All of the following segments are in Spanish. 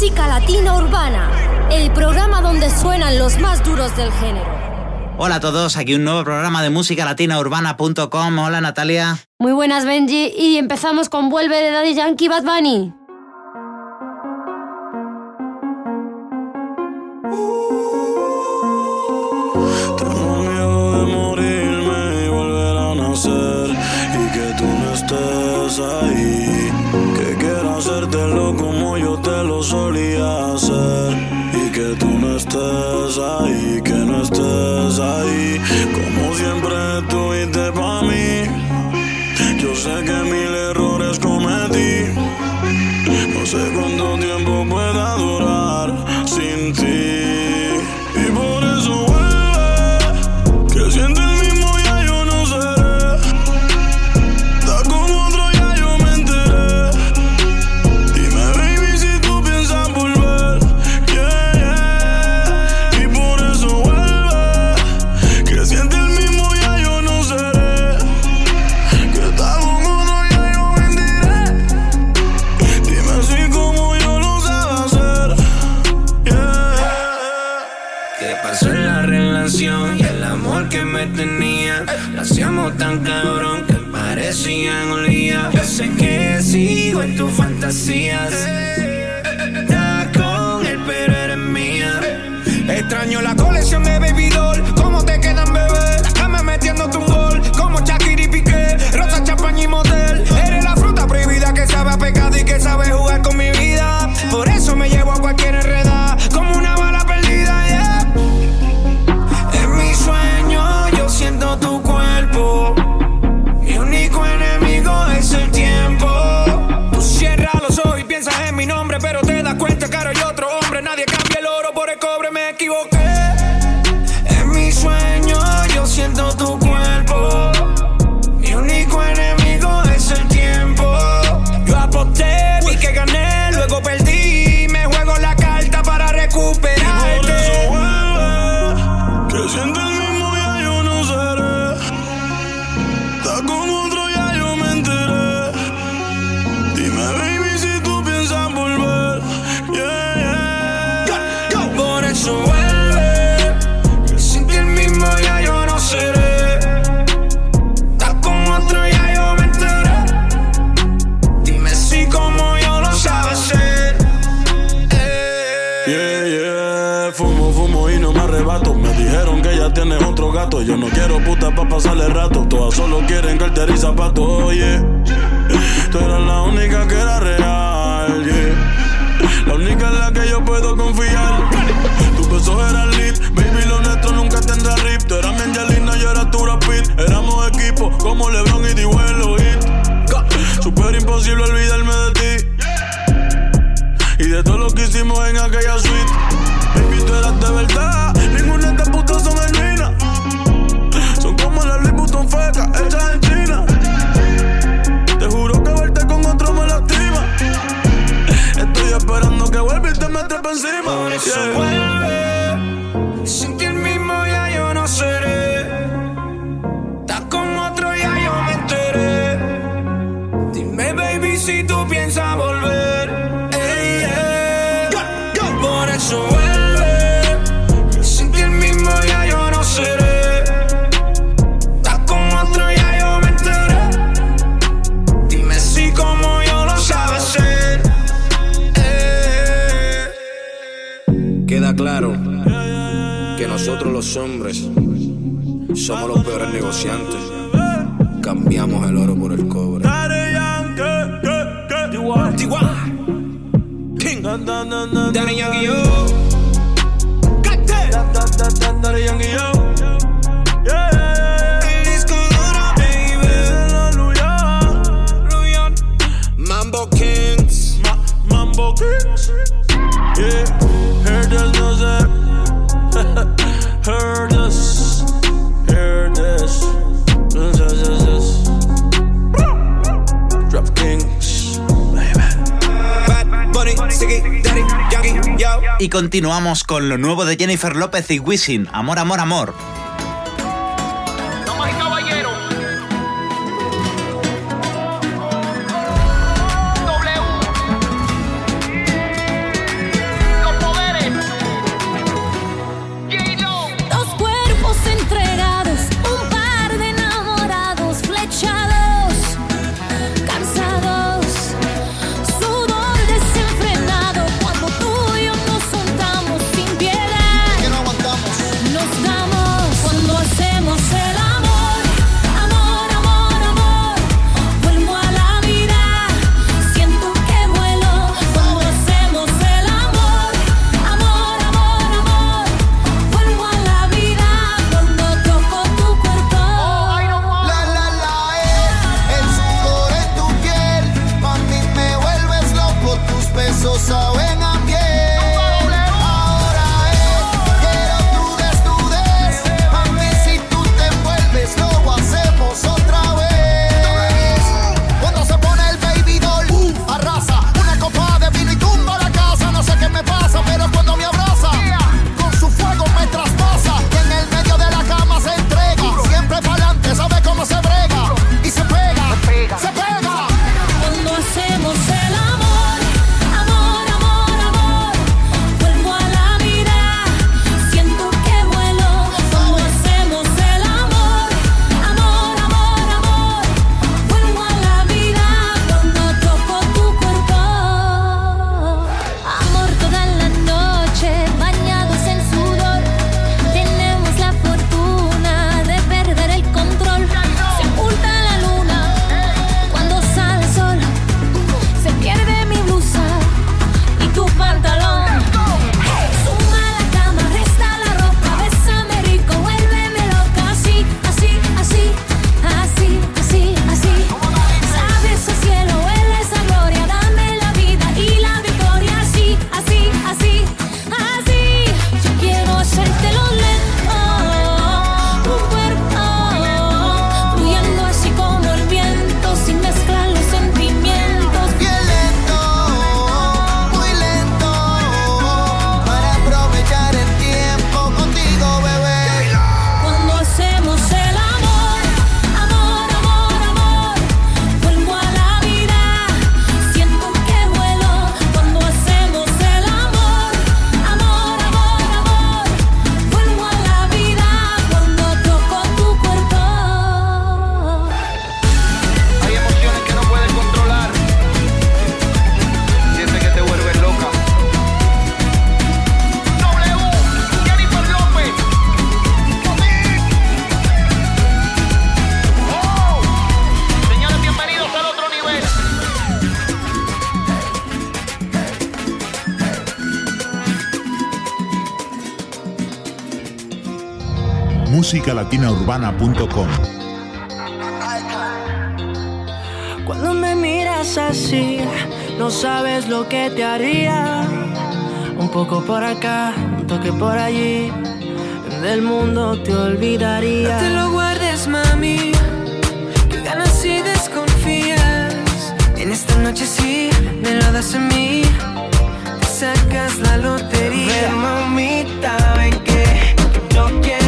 Música Latina Urbana, el programa donde suenan los más duros del género. Hola a todos, aquí un nuevo programa de música Latina Urbana.com. Hola Natalia. Muy buenas Benji y empezamos con Vuelve de Daddy Yankee Bad Bunny. Tengo miedo de morirme y volver a nacer y que tú no estés ahí. Yo no quiero puta pa' pasarle rato. Todas solo quieren cartera y zapatos, oye. Tú eras la única que era real, yeah. La única en la que yo puedo confiar. Tus besos eran lit, baby, lo nuestro nunca tendrá rip. Tú eras mi Angelina, yo era tu rapid. Éramos equipo como LeBron y Dihuelo Hit. Super imposible olvidarme de ti. Y de todo lo que hicimos en aquella suite. Baby, tú eras de verdad something. continuamos con lo nuevo de Jennifer López y Wisin, Amor, Amor, Amor. musicalatinaurbana.com. Cuando me miras así, no sabes lo que te haría. Un poco por acá, un toque por allí. Del mundo te olvidaría. No te lo guardes, mami. Que ganas y desconfías. En esta noche sí, me lo das a mí. Te sacas la lotería. Ven, mamita, ven que yo quiero.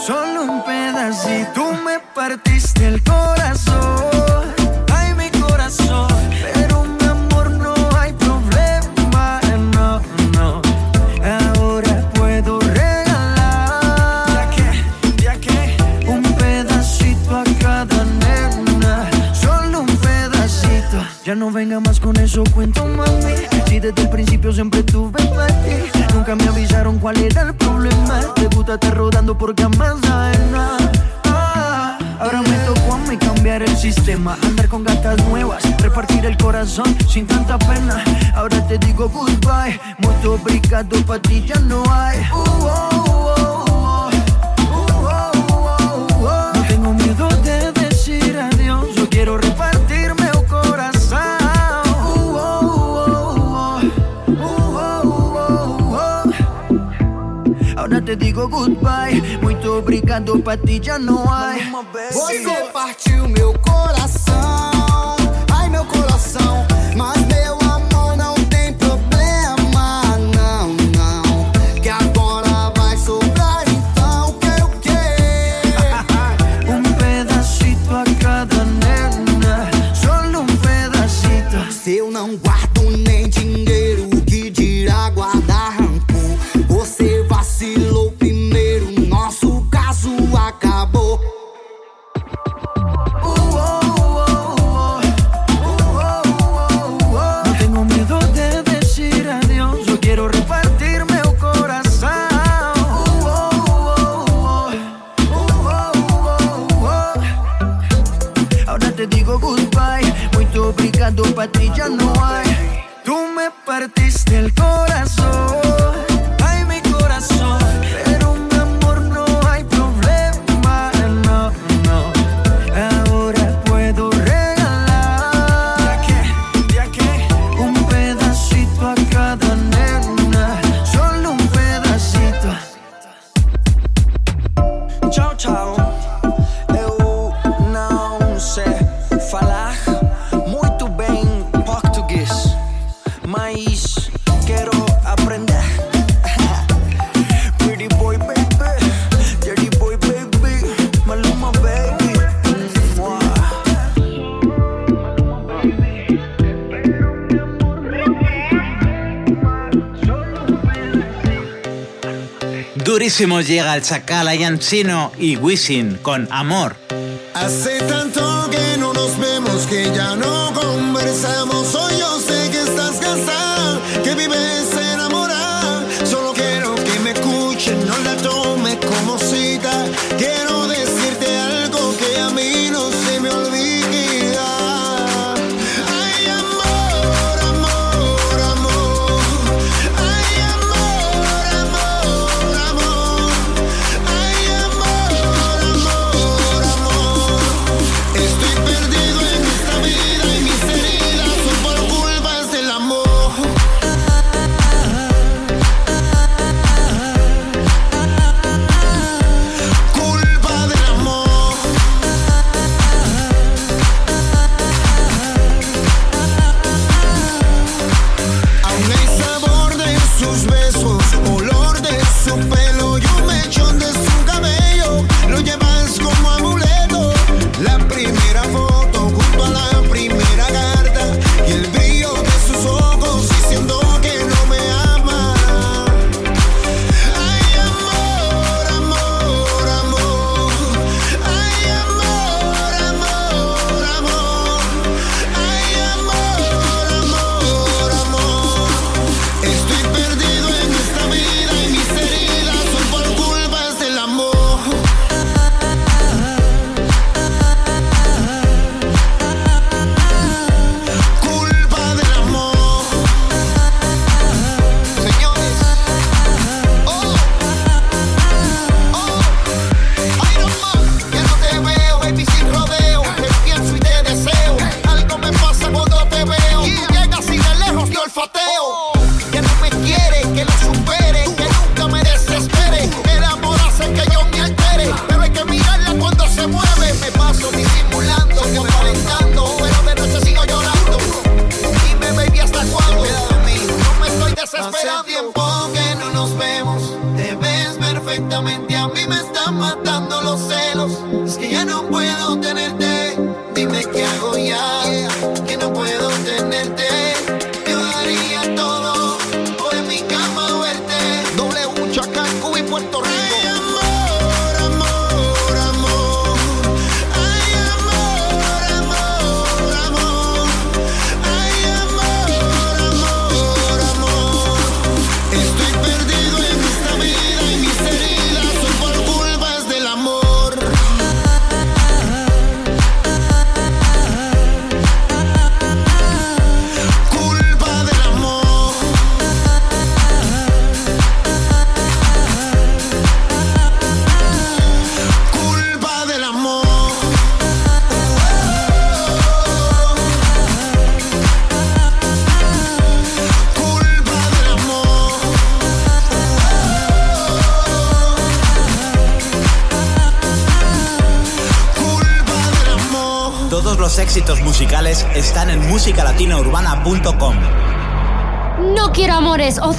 solo un pedacito. sin tanta pena. Ahora te digo goodbye, muito obrigado, pa' ti ya no hay. Uh -oh, uh -oh. oh, oh, oh quiero repartirme un corazón. Ahora te digo goodbye, muito obrigado, pa' ti ya no hay. Voy próximo llega el Chacal Ayancino y Wisin con Amor. Hace tanto que no nos vemos que ya no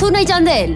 Արթուրն է ճանդել։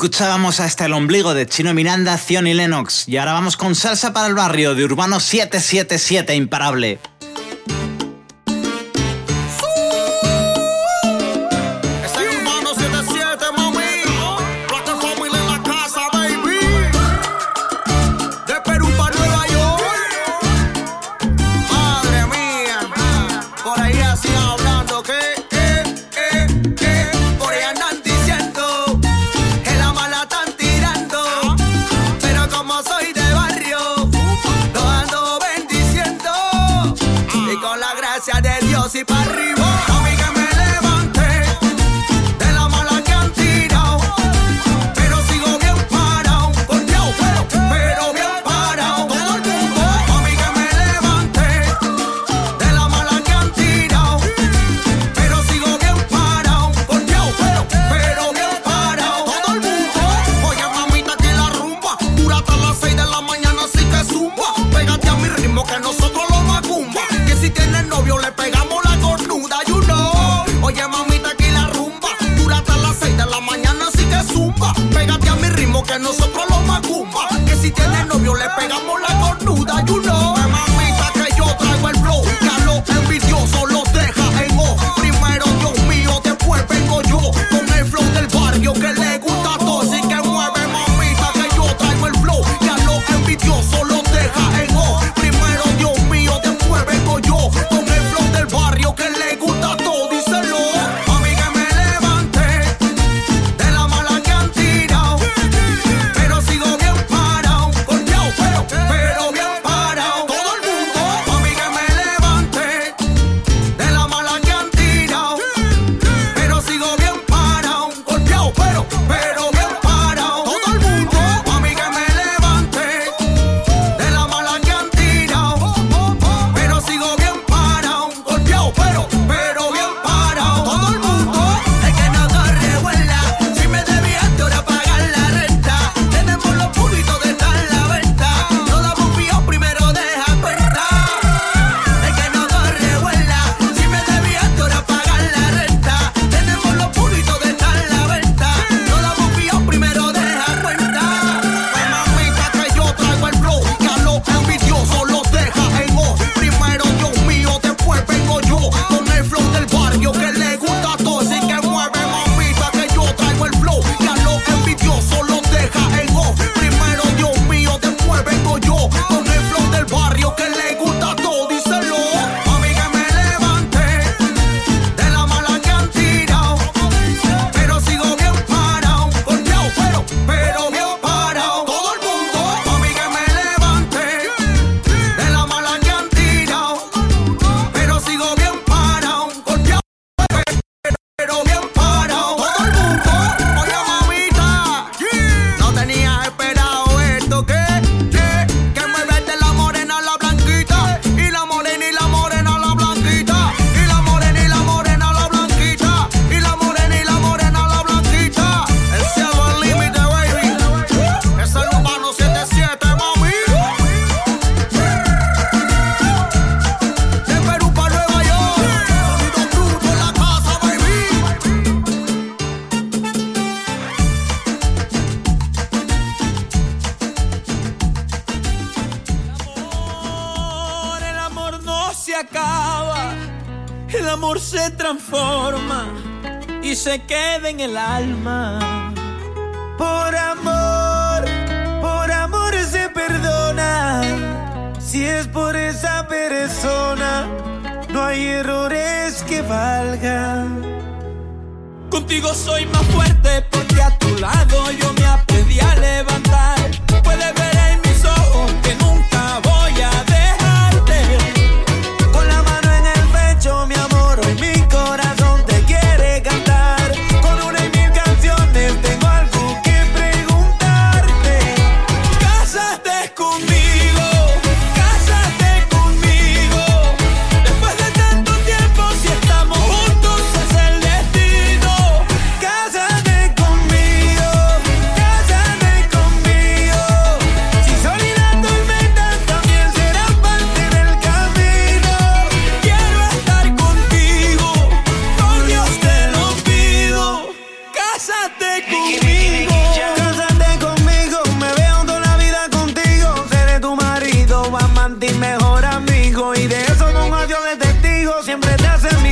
Escuchábamos hasta el este ombligo de Chino Miranda, Zion y Lennox. Y ahora vamos con salsa para el barrio de Urbano 777 Imparable. el alma. Por amor, por amor se perdona. Si es por esa persona, no hay errores que valgan. Contigo soy más. siempre te hacen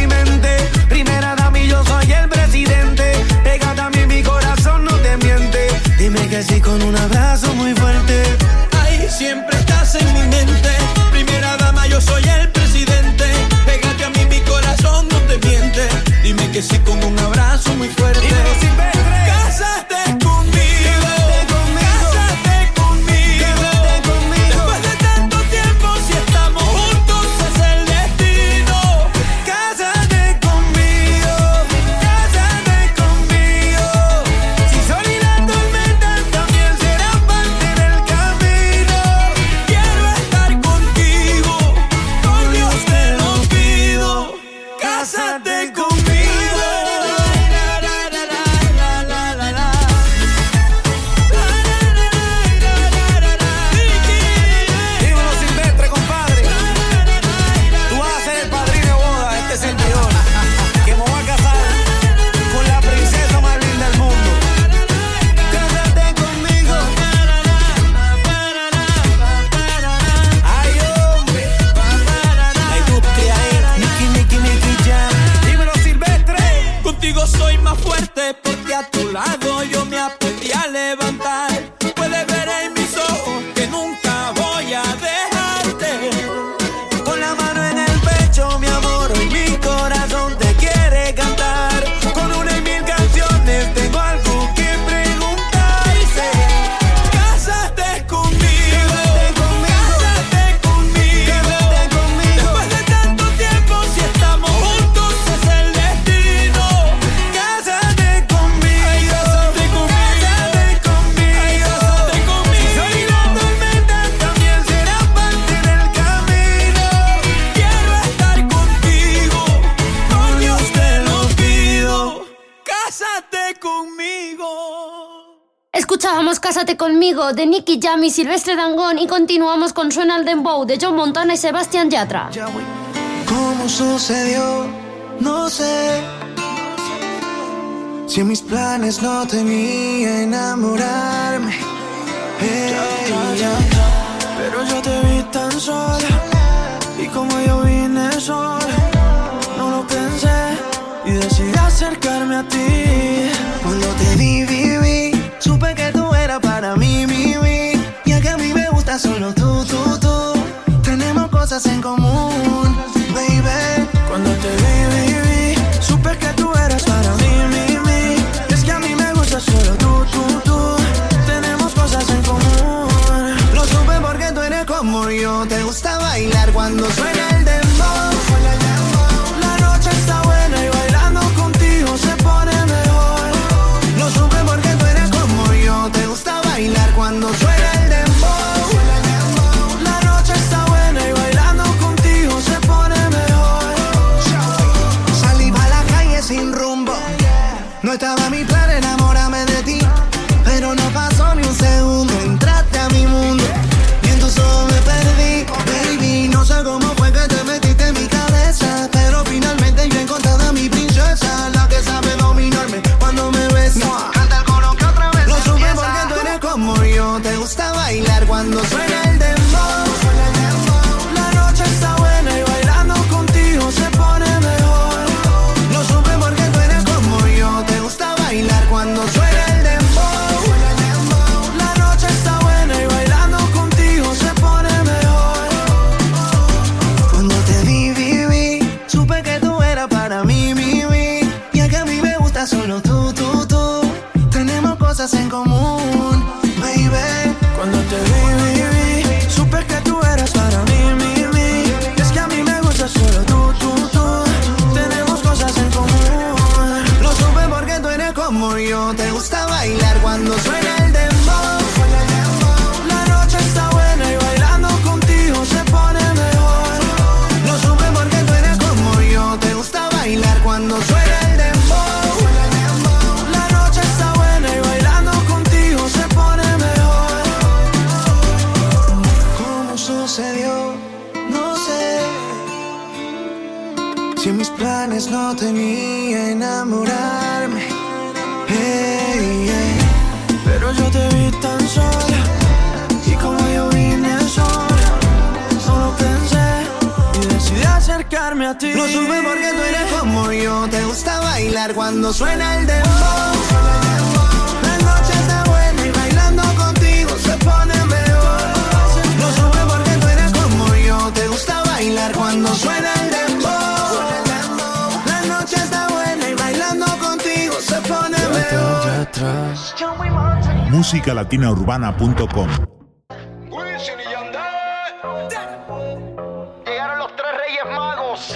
Rami, Silvestre Dangón y continuamos con Suena al Dembow de John Montana y Sebastián Yatra. ¿Cómo sucedió? No sé. Si en mis planes no tenía enamorarme. Hey, pero yo te vi tan sola. Y como yo vine sola, no lo pensé. Y decidí acercarme a ti. latinaurbana.com. Llegaron los tres reyes magos.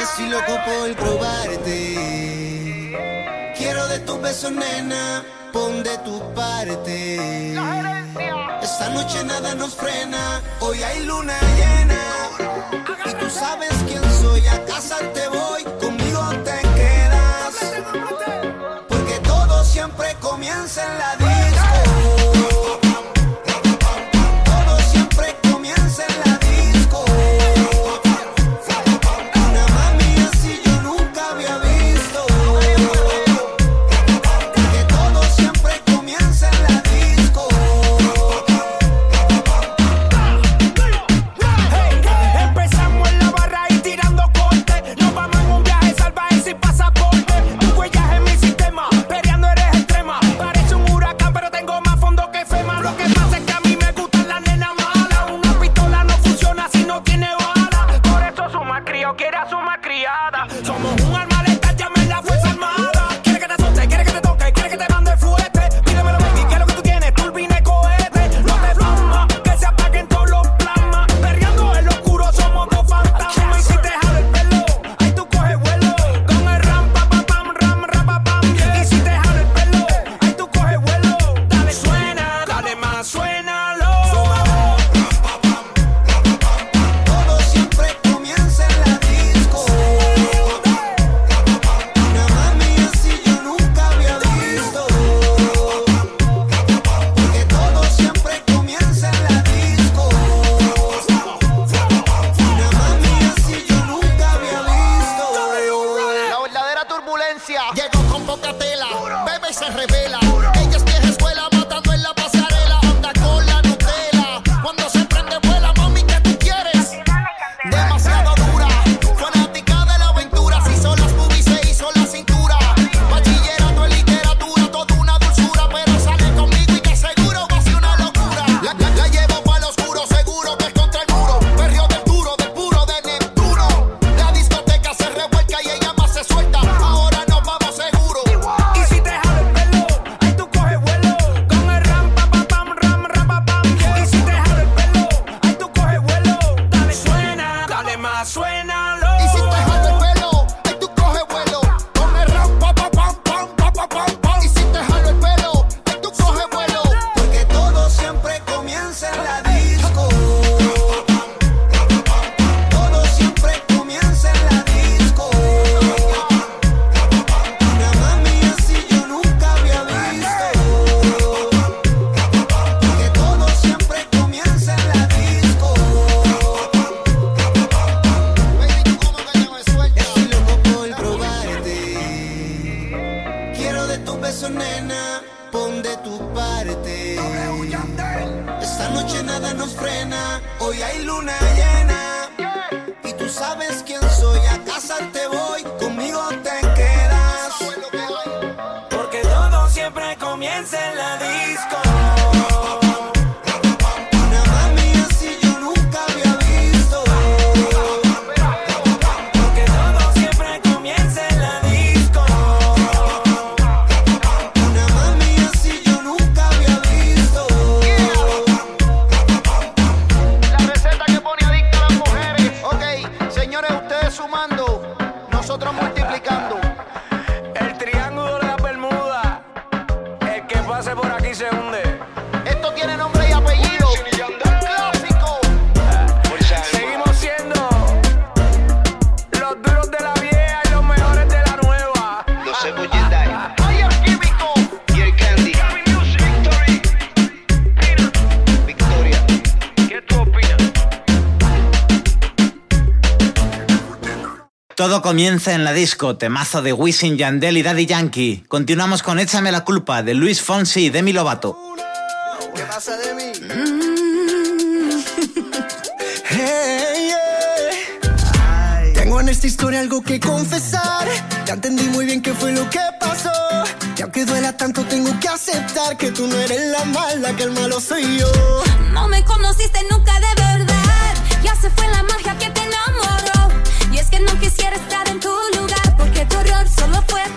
Estoy loco por probarte. Quiero de tus besos, nena. Pon de tu parte. Esta noche nada nos frena. Hoy hay luna llena. Y tú sabes que comienza en la disco, temazo de Wisin Yandel y Daddy Yankee. Continuamos con Échame la culpa de Luis Fonsi y Demi Lovato. ¿Qué pasa de mí? Hey, yeah. Tengo en esta historia algo que confesar. Ya entendí muy bien qué fue lo que pasó. Y aunque duela tanto, tengo que aceptar que tú no eres la mala, que el malo soy yo. No me conociste nunca. este solo fue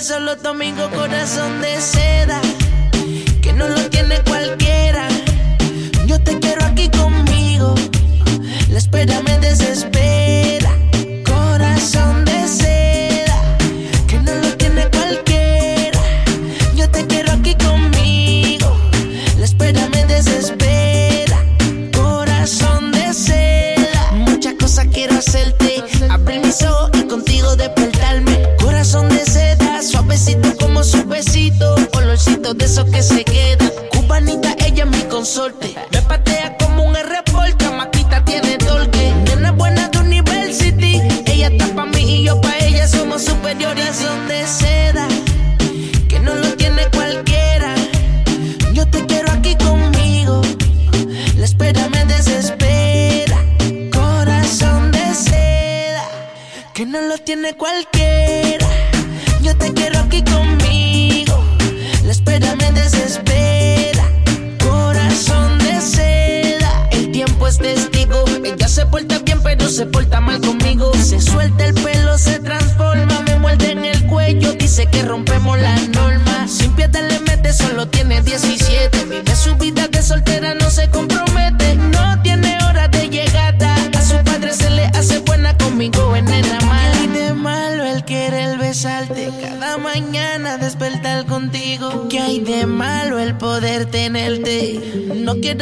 sol los domingos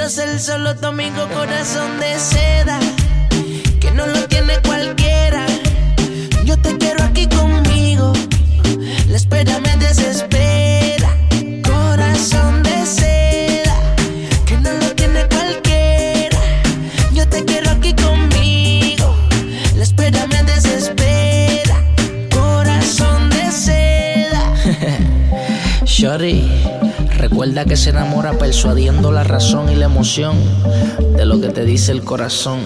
el solo domingo, corazón de Recuerda que se enamora persuadiendo la razón y la emoción de lo que te dice el corazón.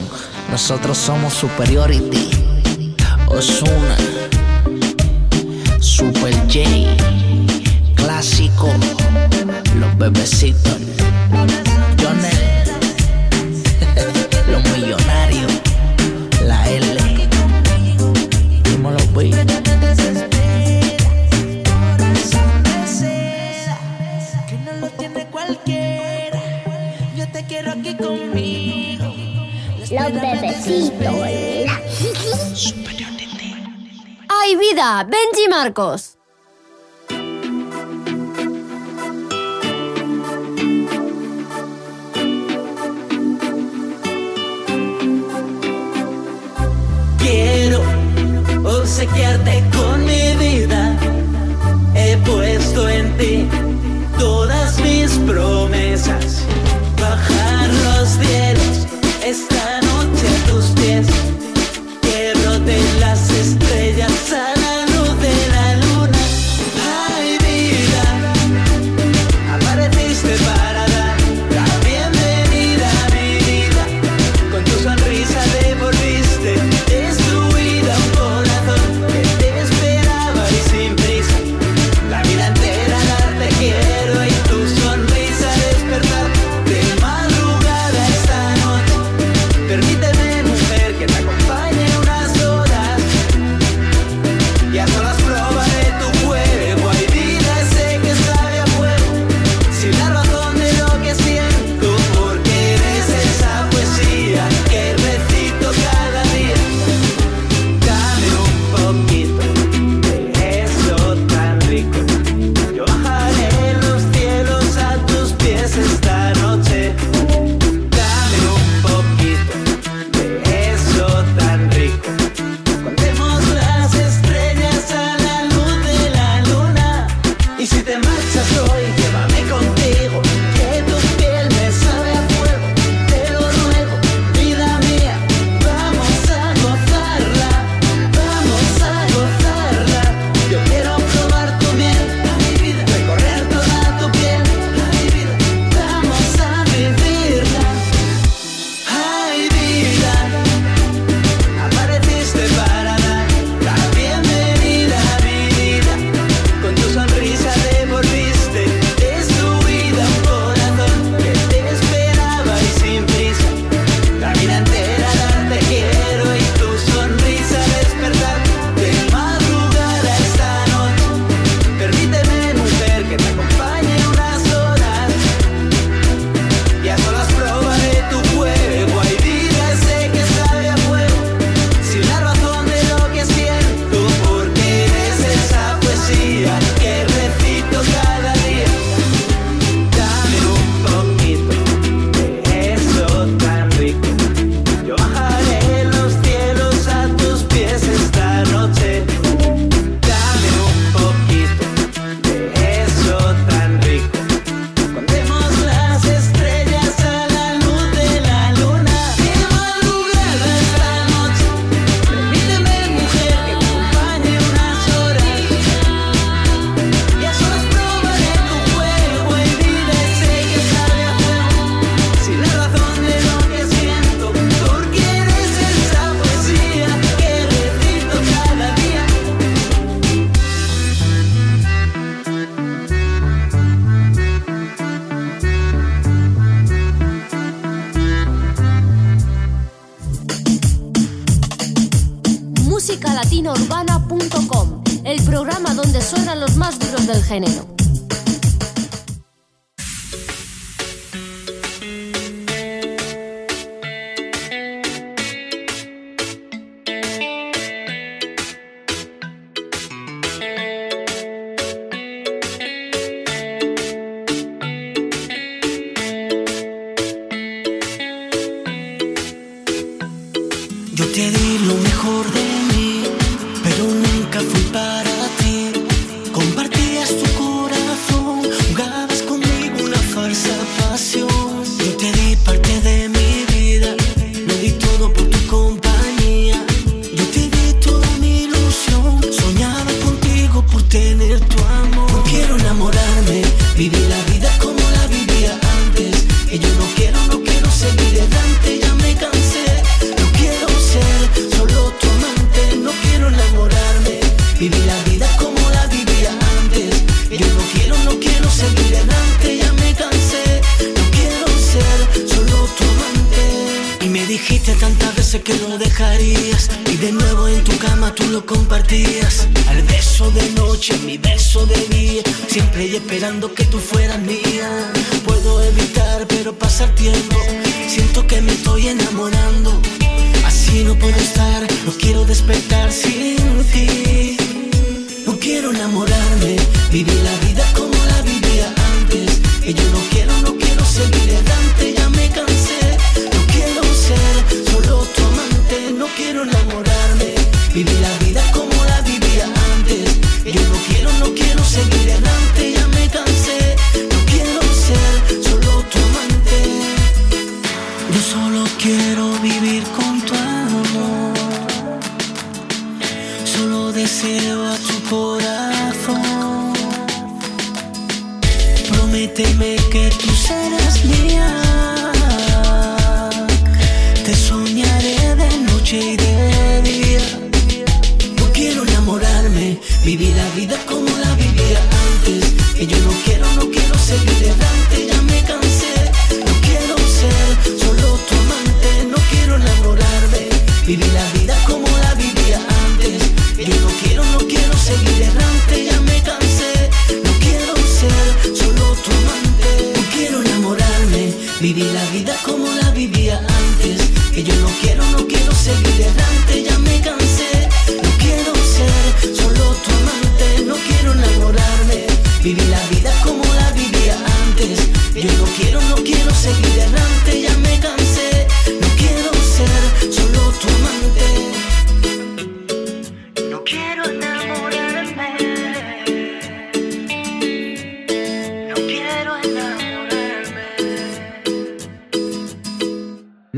Nosotros somos superiority. Osuna. Super J. Clásico. Los bebecitos. Benji Marcos. Quiero obsequiarte con mi vida. He puesto en ti todas mis promesas. Bajar los cielos están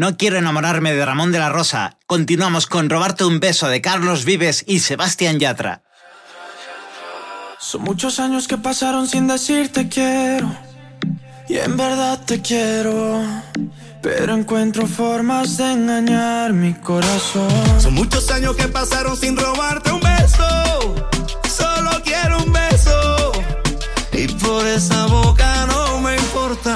No quiero enamorarme de Ramón de la Rosa. Continuamos con Robarte un beso de Carlos Vives y Sebastián Yatra. Son muchos años que pasaron sin decirte quiero. Y en verdad te quiero. Pero encuentro formas de engañar mi corazón. Son muchos años que pasaron sin robarte un beso. Solo quiero un beso. Y por esa boca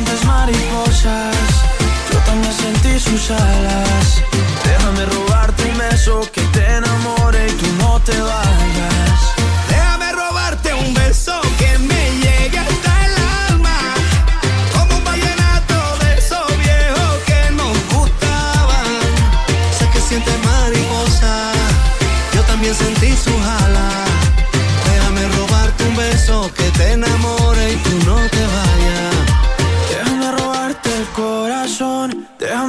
sientes mariposas, yo también sentí sus alas. Déjame robarte un beso que te enamore y tú no te vas.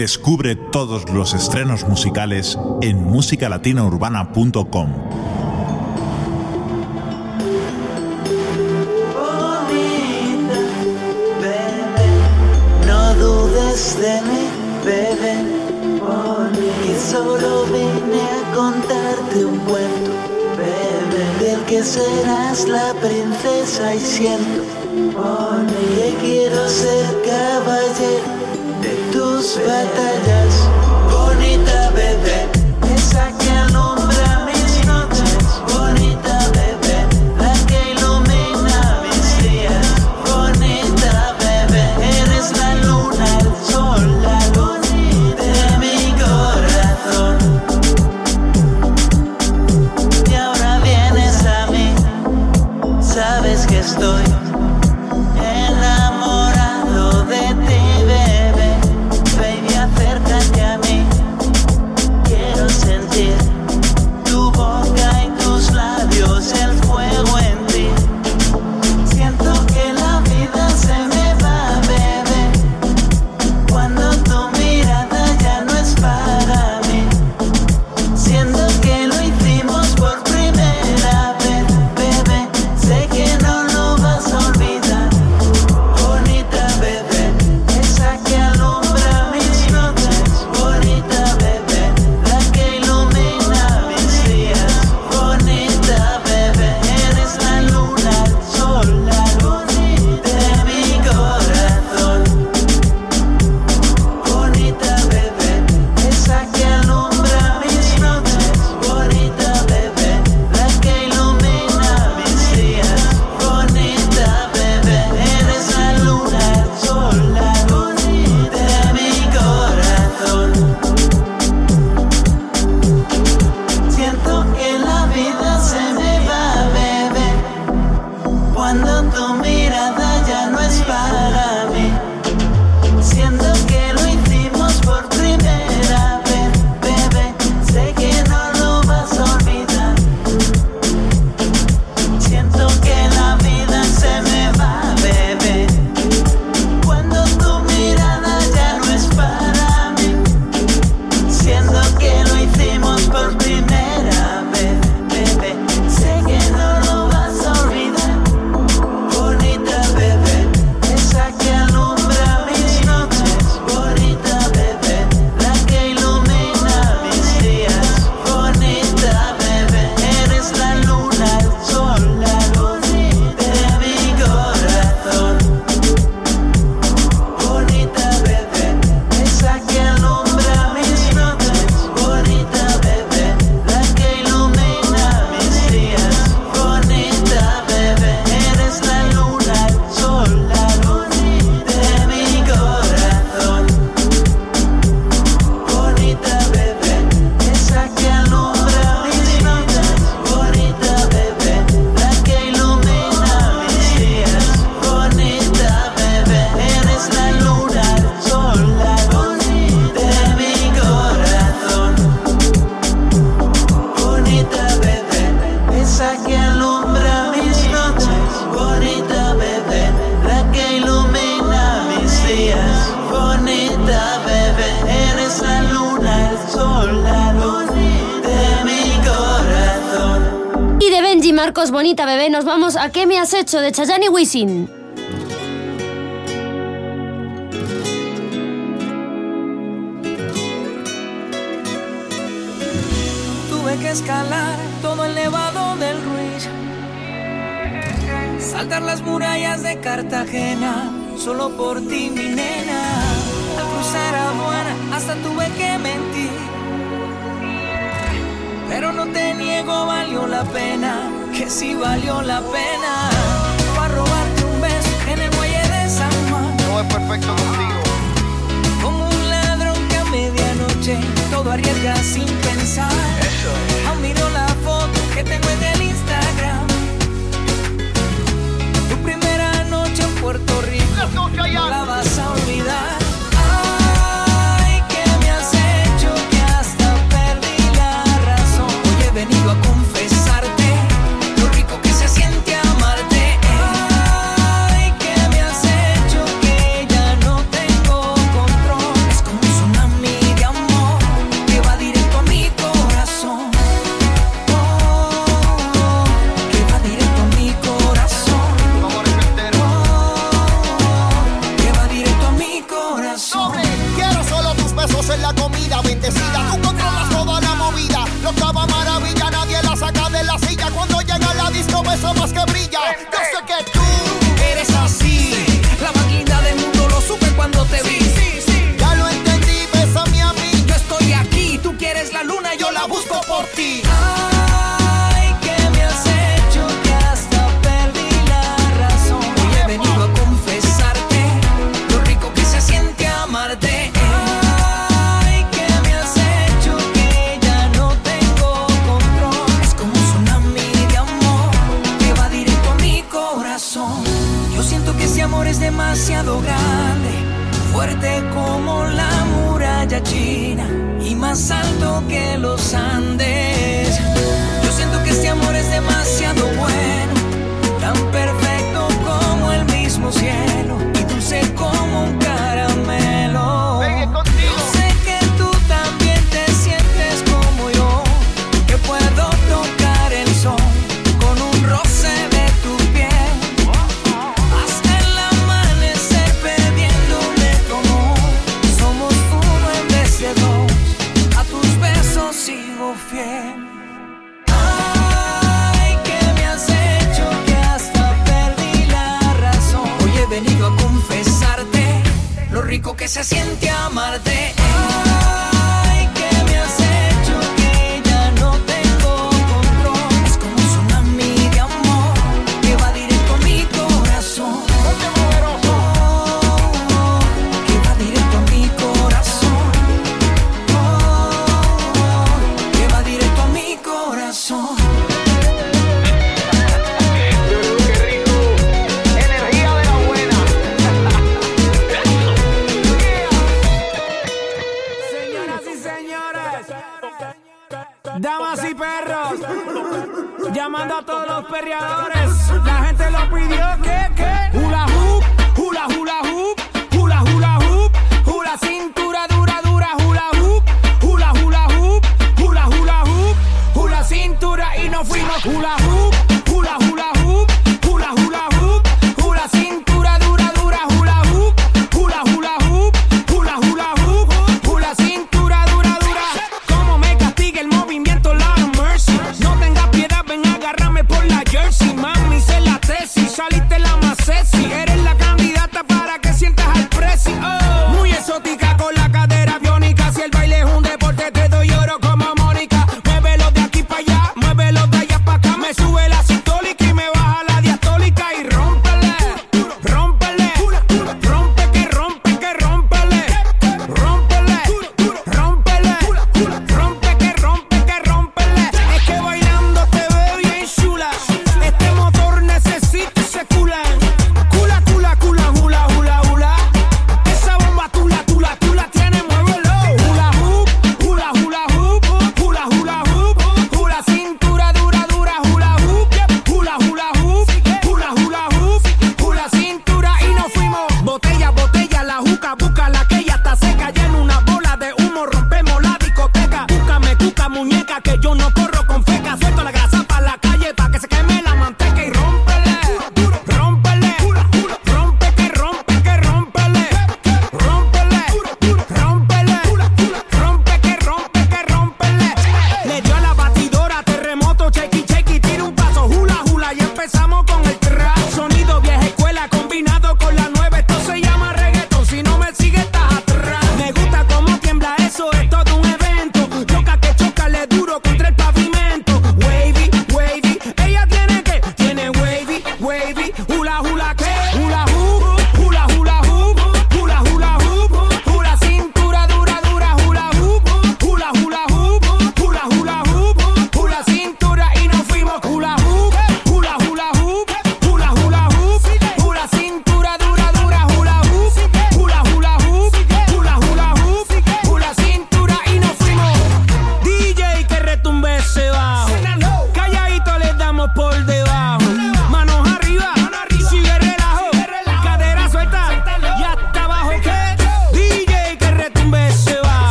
Descubre todos los estrenos musicales en musicalatinaurbana.com. No dudes de mí, bebé, que solo vine a contarte un cuento, bebé, del que serás la princesa y siento, que quiero ser caballero. but the de Chayanne y Wisin. Tuve que escalar todo el nevado del Ruiz, saltar las murallas de Cartagena, solo por ti, mi nena. Al cruzar aduana, hasta tuve que mentir. Pero no te niego, valió la pena, que sí valió la pena. Como un ladrón que a medianoche todo arriesga sin pensar. Eso. Aún miro la foto que tengo en el Instagram. Tu primera noche en Puerto Rico. La vas a olvidar.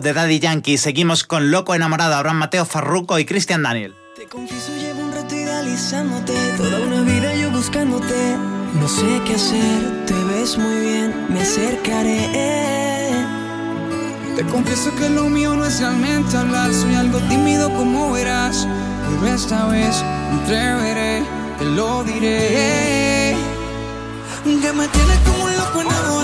De Daddy Yankee. Seguimos con Loco Enamorado, Abraham Mateo, Farruco y Cristian Daniel. Te confieso, llevo un rato idealizándote, toda una vida yo buscándote. No sé qué hacer, te ves muy bien, me acercaré. Te confieso que lo mío no es realmente hablar, soy algo tímido como verás. Pero esta vez me atreveré, te lo diré. Que me tienes como un loco enamorado.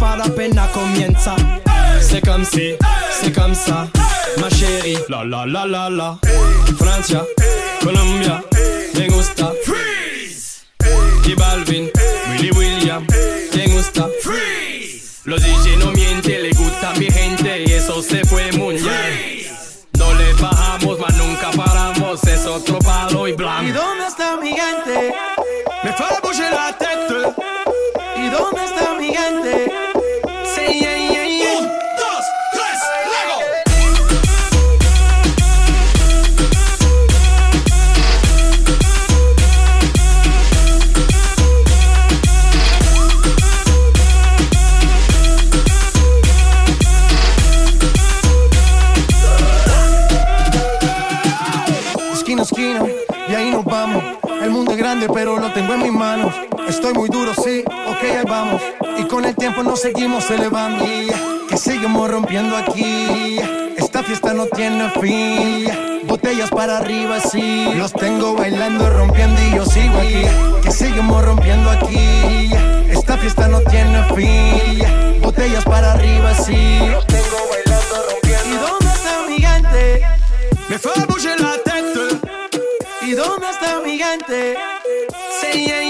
La pena comienza. C'est comme si, c'est comme ça, ma chérie. La la la la la. Francia, Colombia, me gusta. Freeze. Balvin, Willy William, me gusta. Freeze. Los DJ no mienten, tiempo nos seguimos elevando. Que seguimos rompiendo aquí. Esta fiesta no tiene fin. Botellas para arriba, sí. Los tengo bailando, rompiendo y yo sigo aquí. Que seguimos rompiendo aquí. Esta fiesta no tiene fin. Botellas para arriba, sí. Los tengo bailando, rompiendo. ¿Y dónde está mi gente? Me fue bouger la tête. ¿Y dónde está mi gente? Sí, yeah.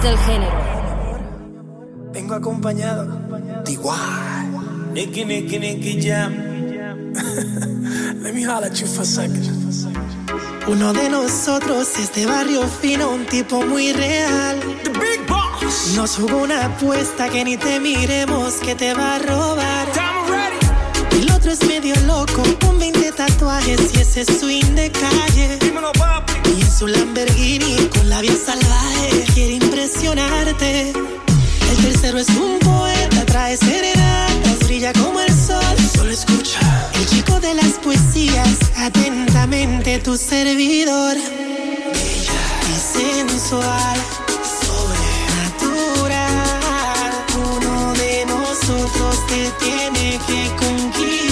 Del género. Vengo acompañado de igual. Nicky, Nicky, Nicky Jam. Let me holler at you for a second. Uno de nosotros es de barrio fino, un tipo muy real. The Big Boss. Nos jugó una apuesta que ni te miremos que te va a robar. El otro es medio loco, con 20 tatuajes y ese swing de calle. Y en su Lamborghini con la vida salvaje quiere impresionarte. El tercero es un poeta, trae serenatas, brilla como el sol. Solo escucha. El chico de las poesías, atentamente tu servidor. Bella y sensual, sobrenatural. Uno de nosotros te tiene que conquistar.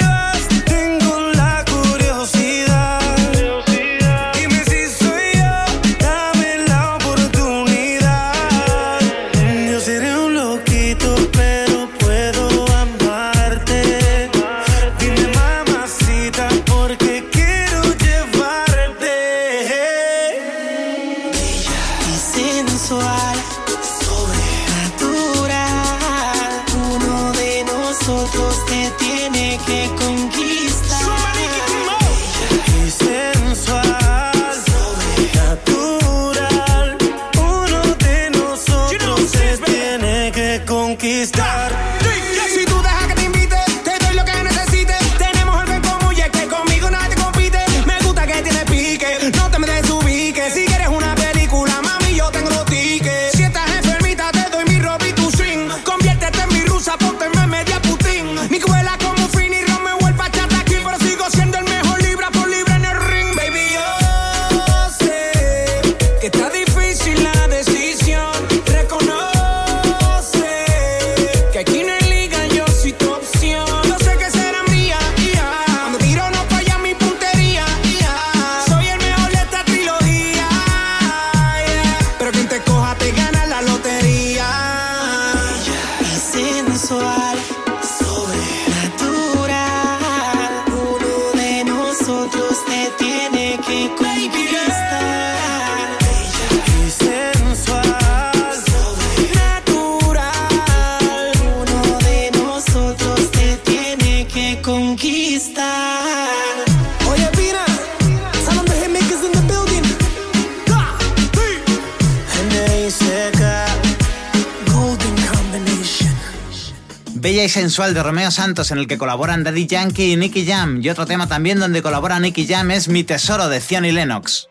de Romeo Santos en el que colaboran Daddy Yankee y Nicky Jam. Y otro tema también donde colabora Nicky Jam es Mi Tesoro de Zion y Lennox.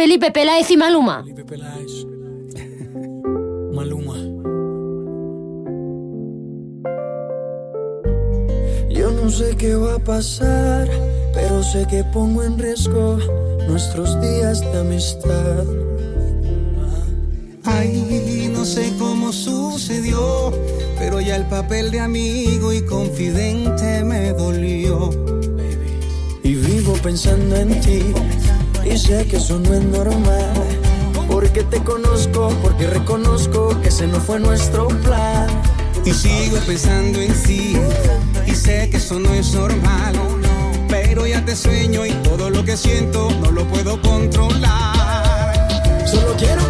Felipe Peláez y Maluma. Felipe Peláez. Maluma. Yo no sé qué va a pasar, pero sé que pongo en riesgo nuestros días de amistad. Ay, no sé cómo sucedió, pero ya el papel de amigo y confidente me dolió. Baby. Y vivo pensando en ti y sé que eso no es normal. Porque te conozco, porque reconozco que ese no fue nuestro plan. Y sigo pensando en sí. Y sé que eso no es normal. Pero ya te sueño y todo lo que siento no lo puedo controlar. Solo quiero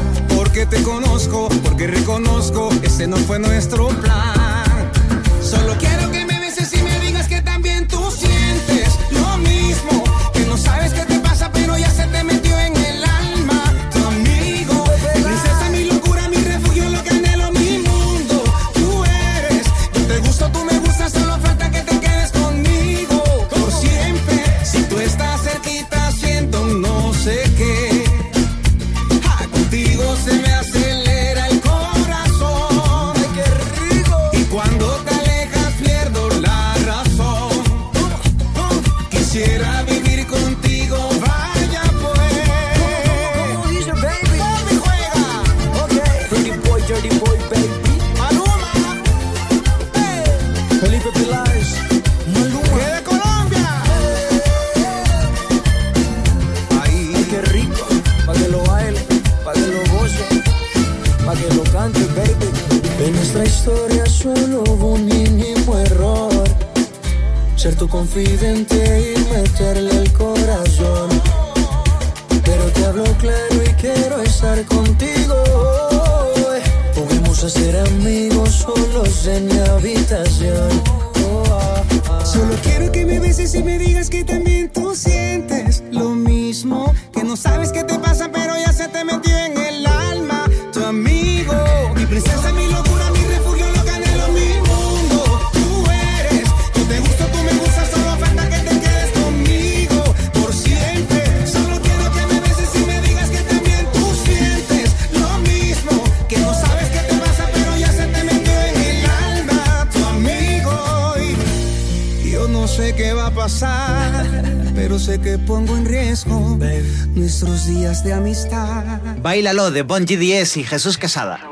porque te conozco, porque reconozco, ese no fue nuestro plan. de Bonji 10 y Jesús Casada.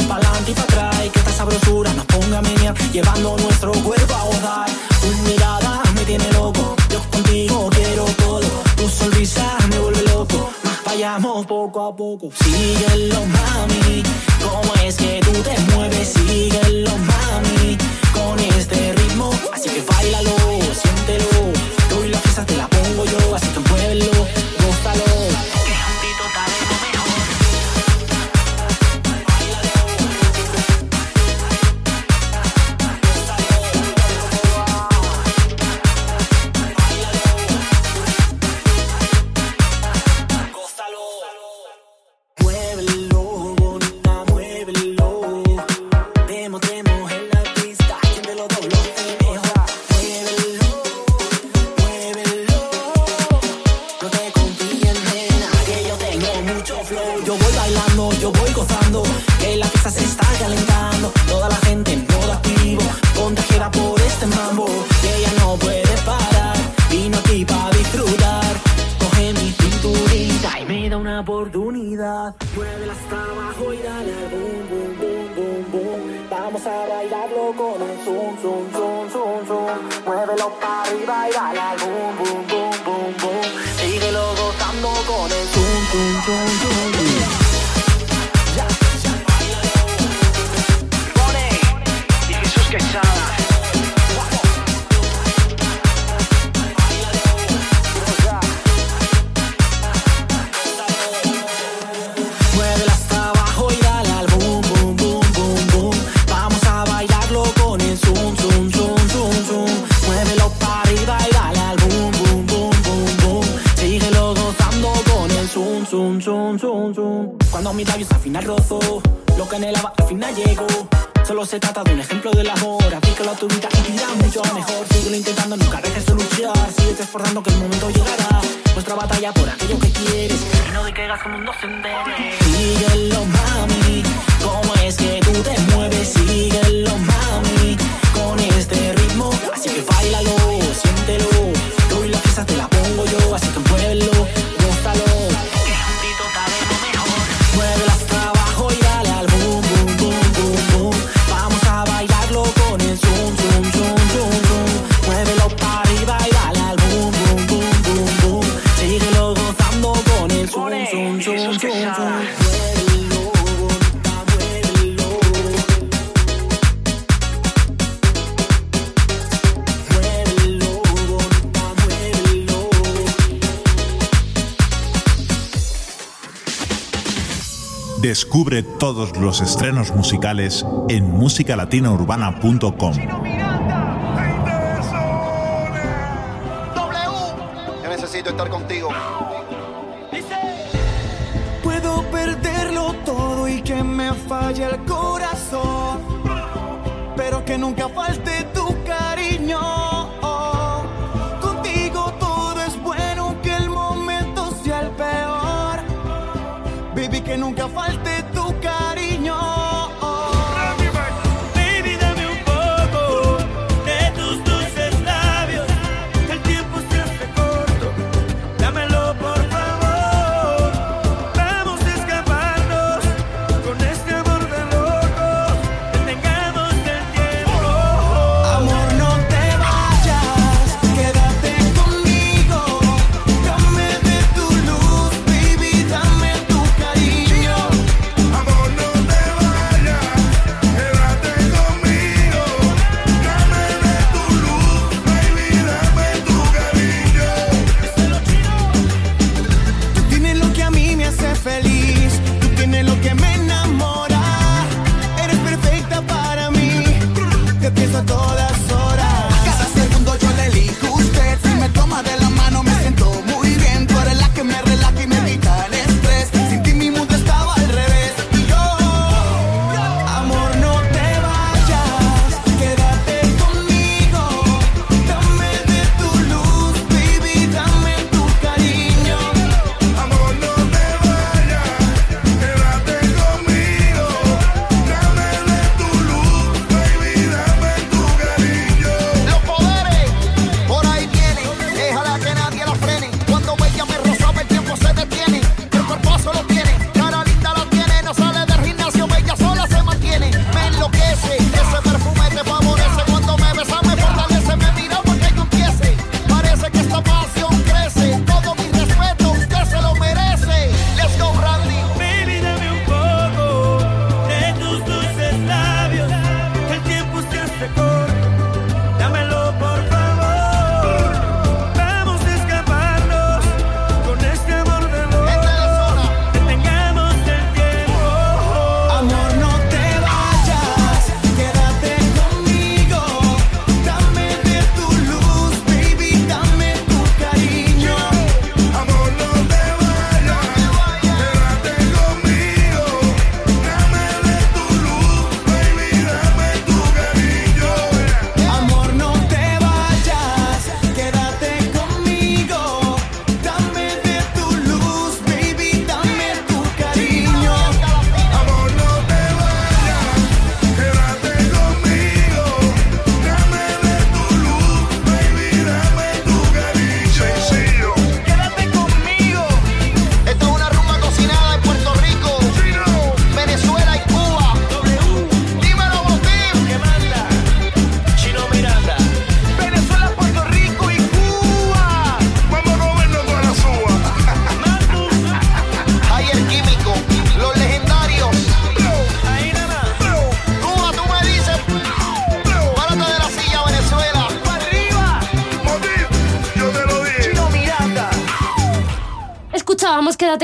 de pa'lante y pa' atrás que esta sabrosura nos ponga mía llevando nuestro cuerpo a gozar. Tu mirada me tiene loco, yo contigo quiero todo, tu sonrisa me vuelve loco, vayamos poco a poco. Sigue lo más musicales en musicalatinaurbana.com.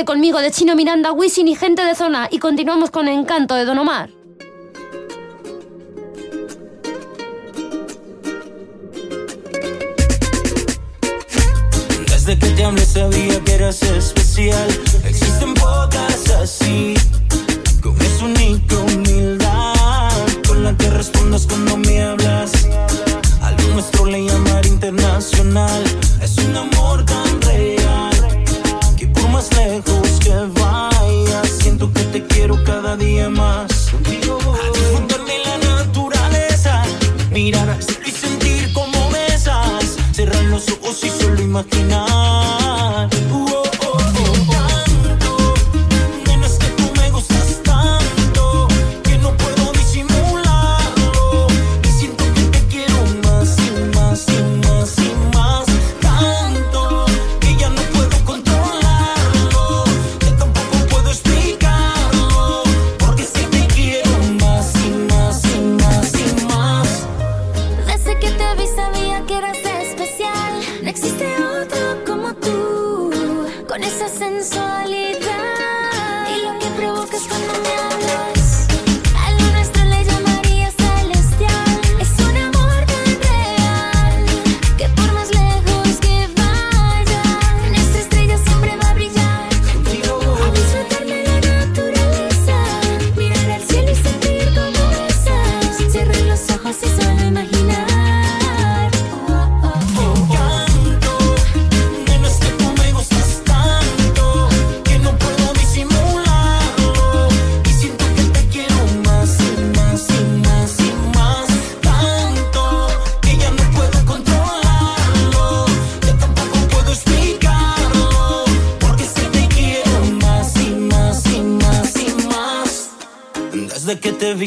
Conmigo de Chino Miranda, Wisin y gente de zona y continuamos con Encanto de Don Omar.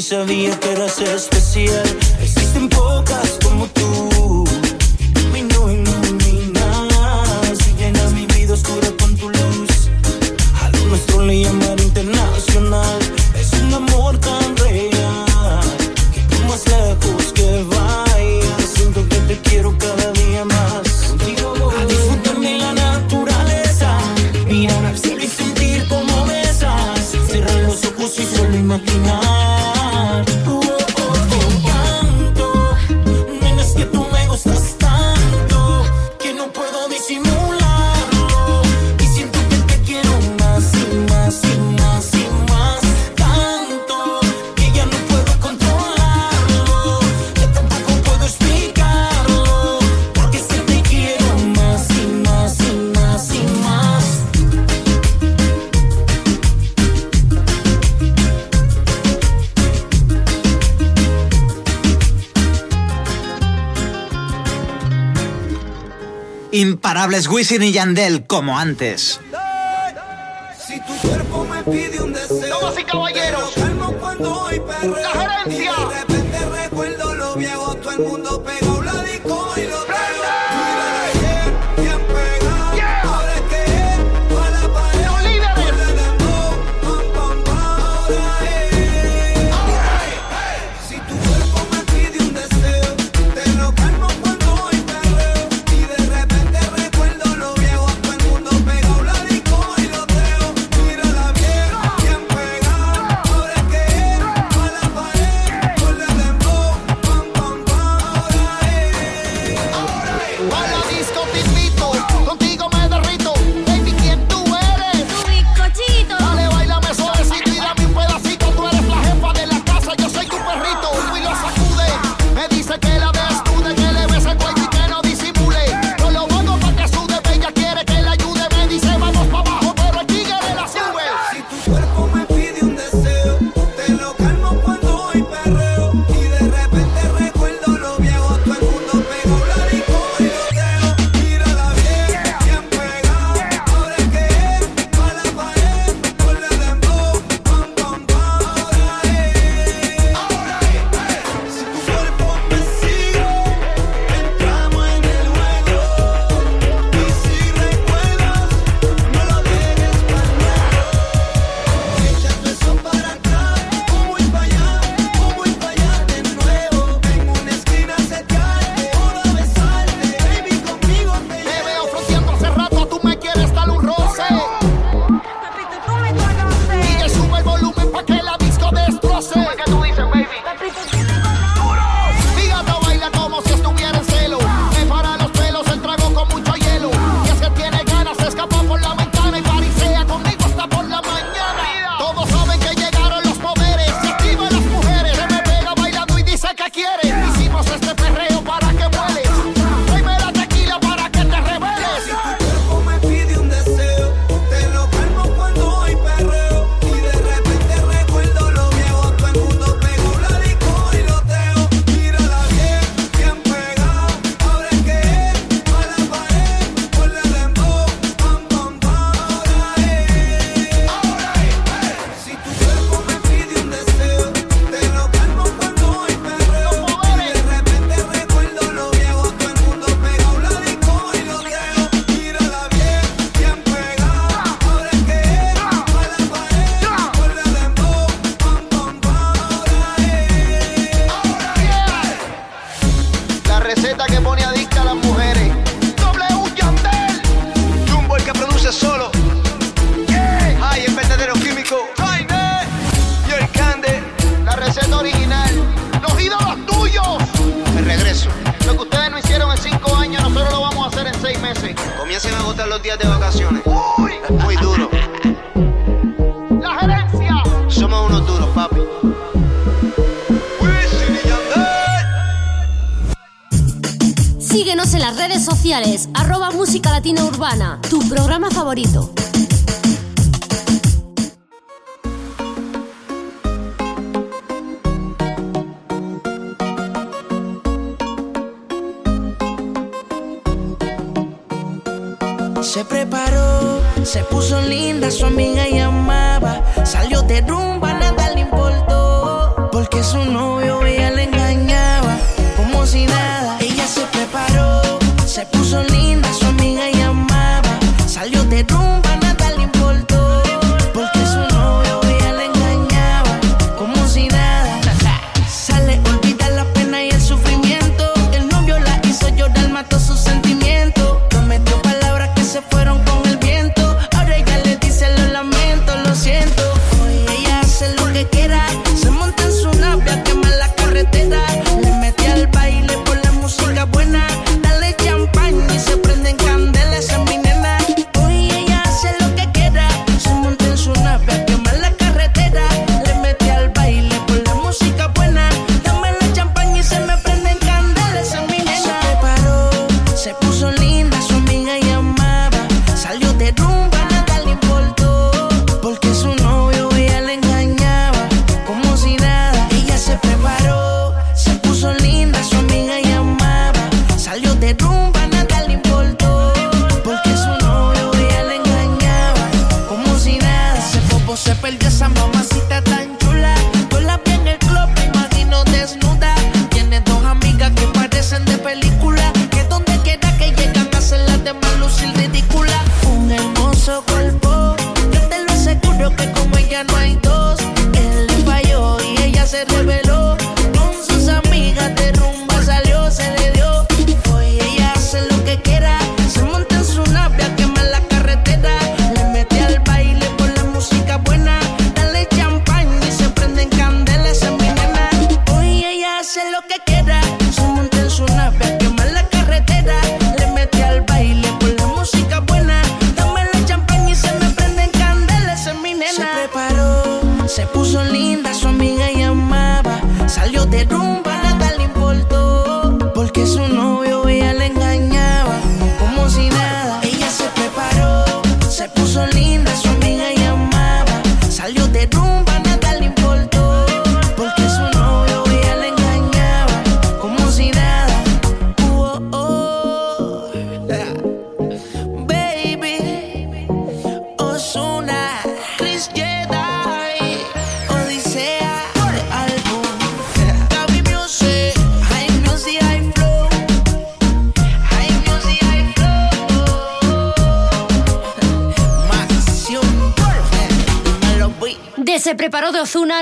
severe Fernández, Wisin y Yandel, como antes. Si tu cuerpo me pide un deseo, caballeros, la gerencia. De repente recuerdo lo viejo, todo el mundo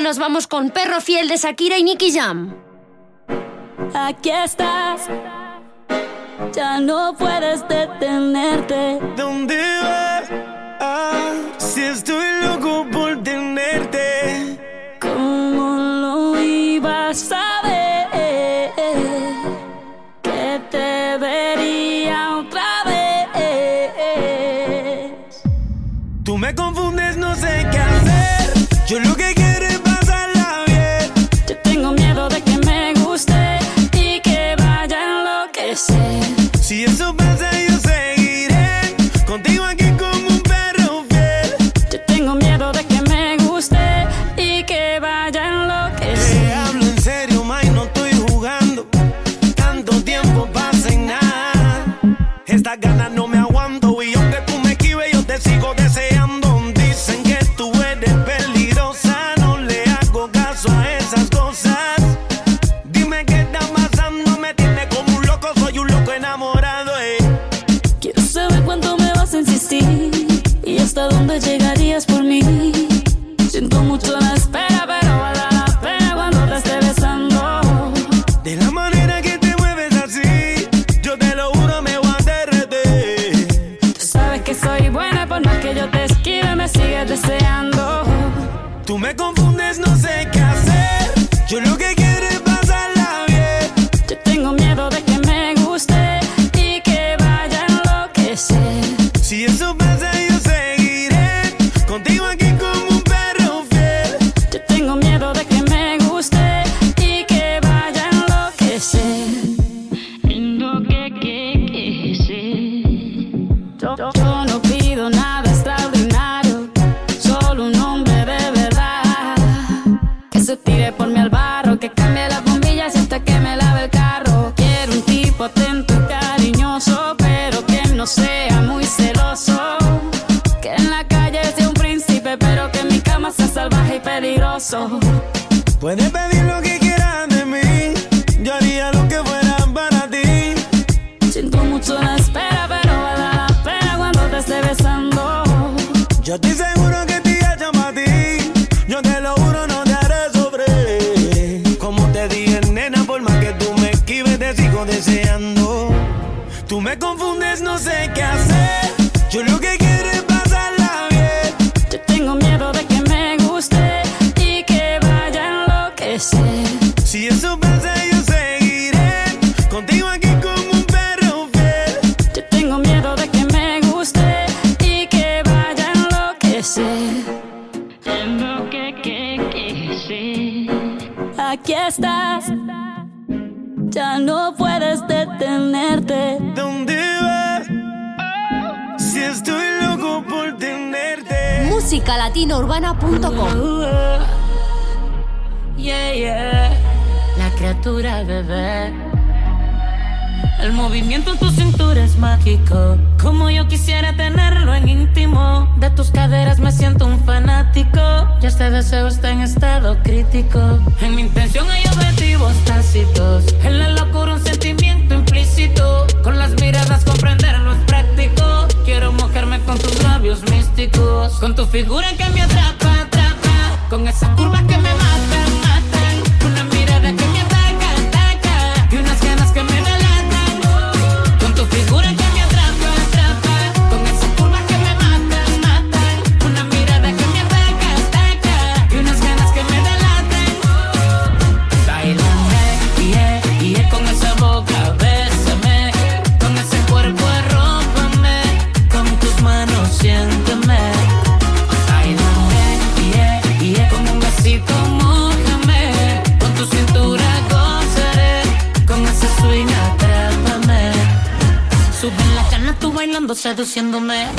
nos vamos con Perro Fiel de Shakira y Nicky Jam. Aquí estás, ya no puedes detenerte. ¿Dónde vas? Ah, si estoy Yeah, yeah. La criatura bebé. El movimiento en tu cintura es mágico. Como yo quisiera tenerlo en íntimo. De tus caderas me siento un fanático. Ya este deseo está en estado crítico. En mi intención hay objetivos tácitos. En la locura un sentimiento implícito Con tu figura que me atrapa, atrapa. Con esas curvas que me matan. seduciéndome.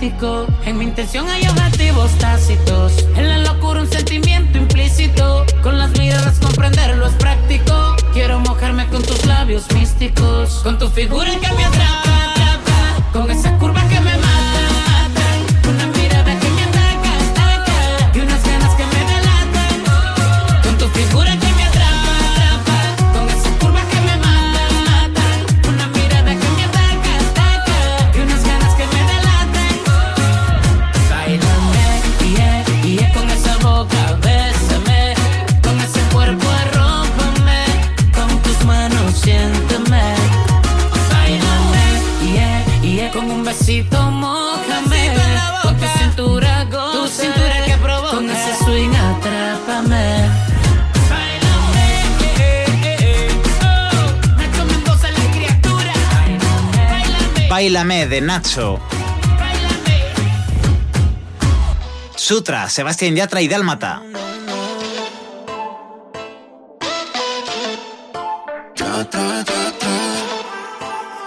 práctico Nacho. Sutra, Sebastián Yatra y Dálmata.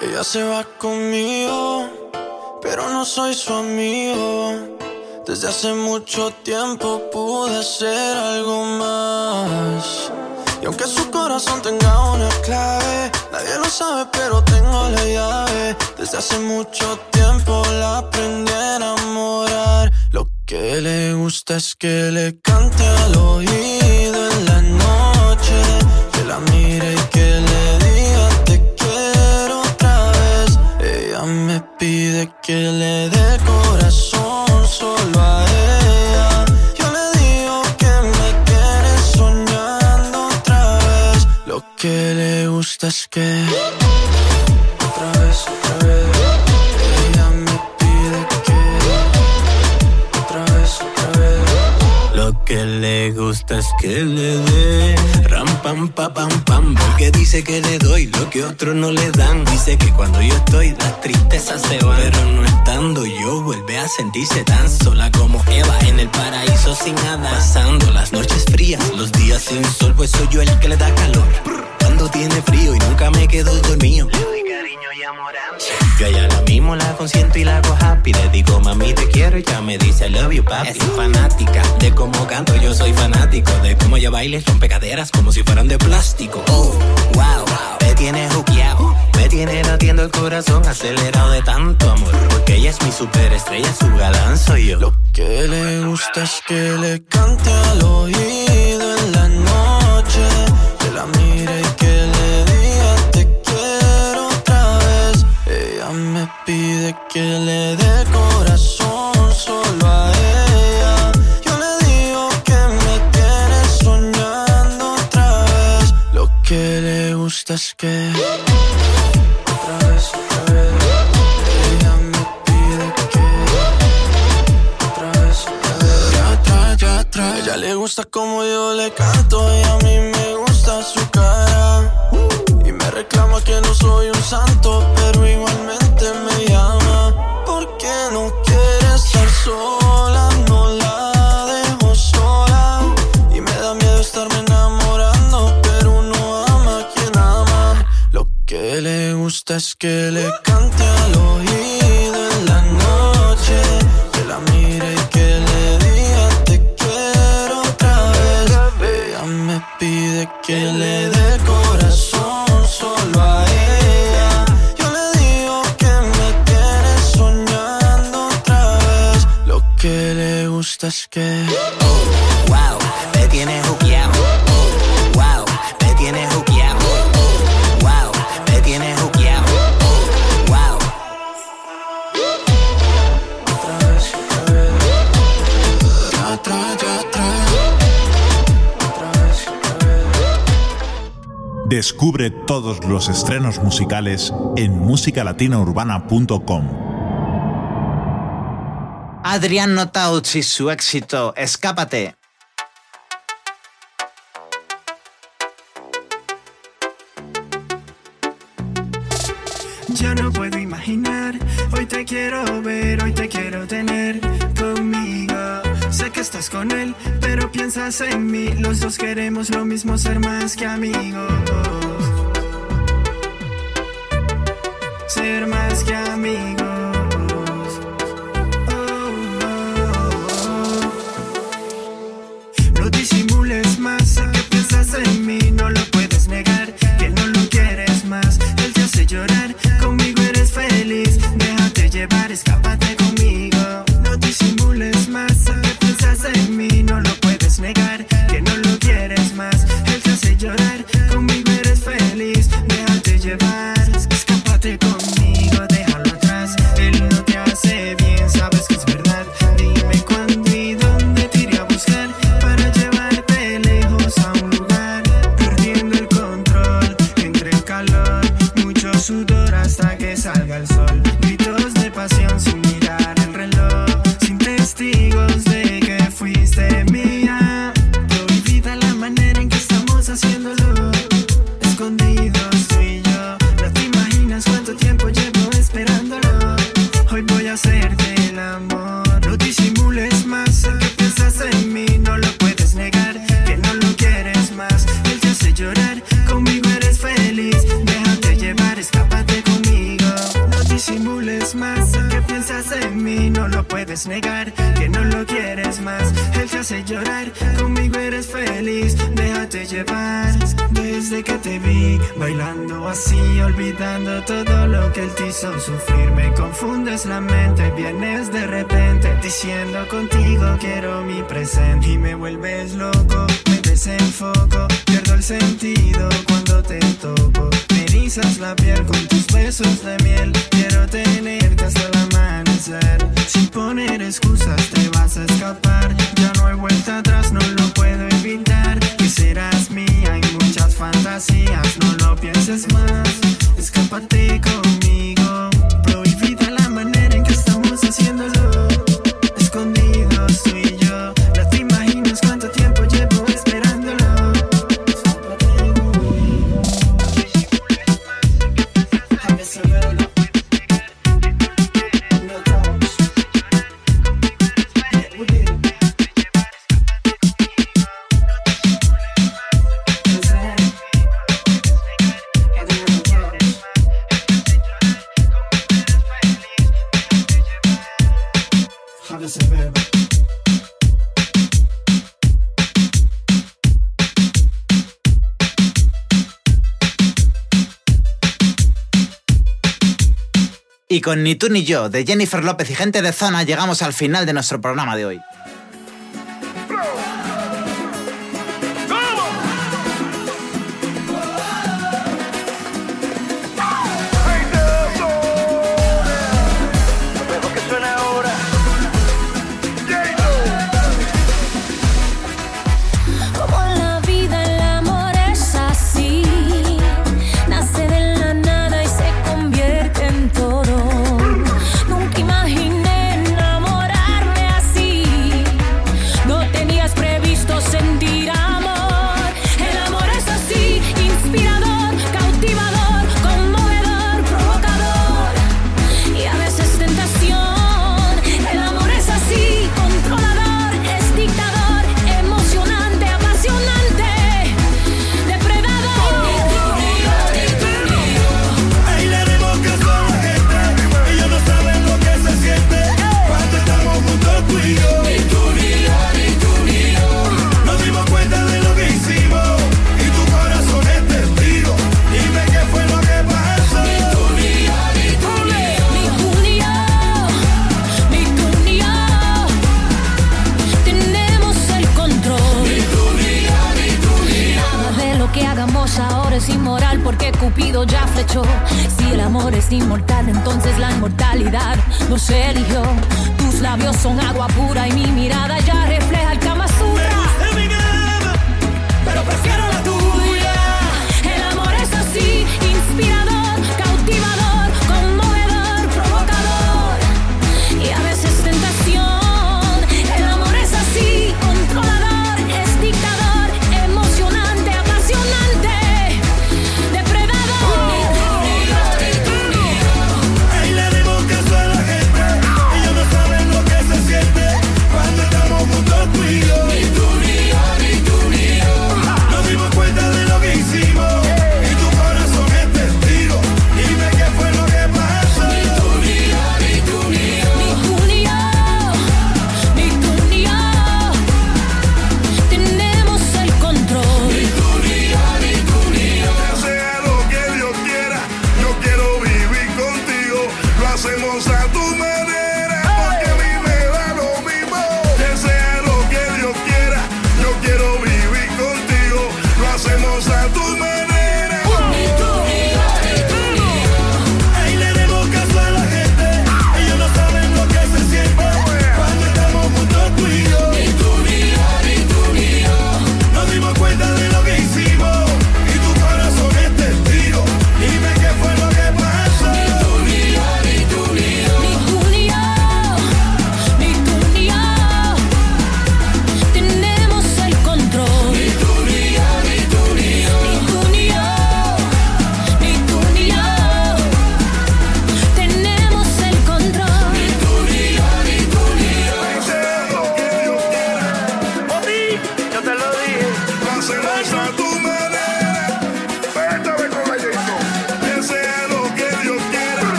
Ella se va conmigo, pero no soy su amigo. Desde hace mucho tiempo pude ser algo más. Y aunque su corazón tenga una clave, nadie lo sabe, pero tengo la llave. Desde hace mucho tiempo la aprendí a enamorar. Lo que le gusta es que le cante al oído en la noche. Que la mire y que le diga te quiero otra vez. Ella me pide que le dé corazón solo a ella. Yo le digo que me quiere soñando otra vez. Lo que le gusta es que. Que le gusta es que le dé ram pam pa pam pam porque dice que le doy lo que otros no le dan. Dice que cuando yo estoy las tristezas se van, pero no estando yo vuelve a sentirse tan sola como Eva en el paraíso sin nada. Pasando las noches frías, los días sin sol, pues soy yo el que le da calor. Cuando tiene frío y nunca me quedo dormido. Yo a ella la mismo la consiento y la hago happy. Le digo mami te quiero y ya me dice I love you papi Es fanática de cómo canto Yo soy fanático de cómo ella baila y rompe caderas Como si fueran de plástico. Oh, wow, me tiene juqueado Me tiene latiendo el corazón acelerado de tanto amor. Porque ella es mi superestrella, su galán soy yo. Lo que le gusta es que le cante al oído en la noche, pide que le dé corazón solo a ella. Yo le digo que me quiere soñando otra vez. Lo que le gusta es que otra vez, otra vez. Ella me pide que otra vez, otra vez. Ya trae, ya trae. Ella le gusta como yo le canto y a mí me gusta su cara. Y me reclama que no soy un santo, pero igualmente me sola, no la dejo sola. Y me da miedo estarme enamorando, pero uno ama a quien ama. Lo que le gusta es que le cante al oído en la noche, que la mire y que le diga te quiero otra vez. Ella me pide que le dé le gusta es que Oh, wow, me tiene juqueado Oh, wow, me tiene juqueado Oh, wow, me tiene juqueado Oh, wow otra vez, otra vez. Ya trae, ya trae. Otra vez, otra vez. Descubre todos los estrenos musicales en musicalatinaurbana.com. Adrián Notauch y su éxito Escápate. Ya no puedo imaginar, hoy te quiero ver, hoy te quiero tener conmigo. Sé que estás con él, pero piensas en mí, los dos queremos lo mismo, ser más que amigos. Ser más que amigos. Y con Ni tú ni yo, de Jennifer López y gente de zona, llegamos al final de nuestro programa de hoy.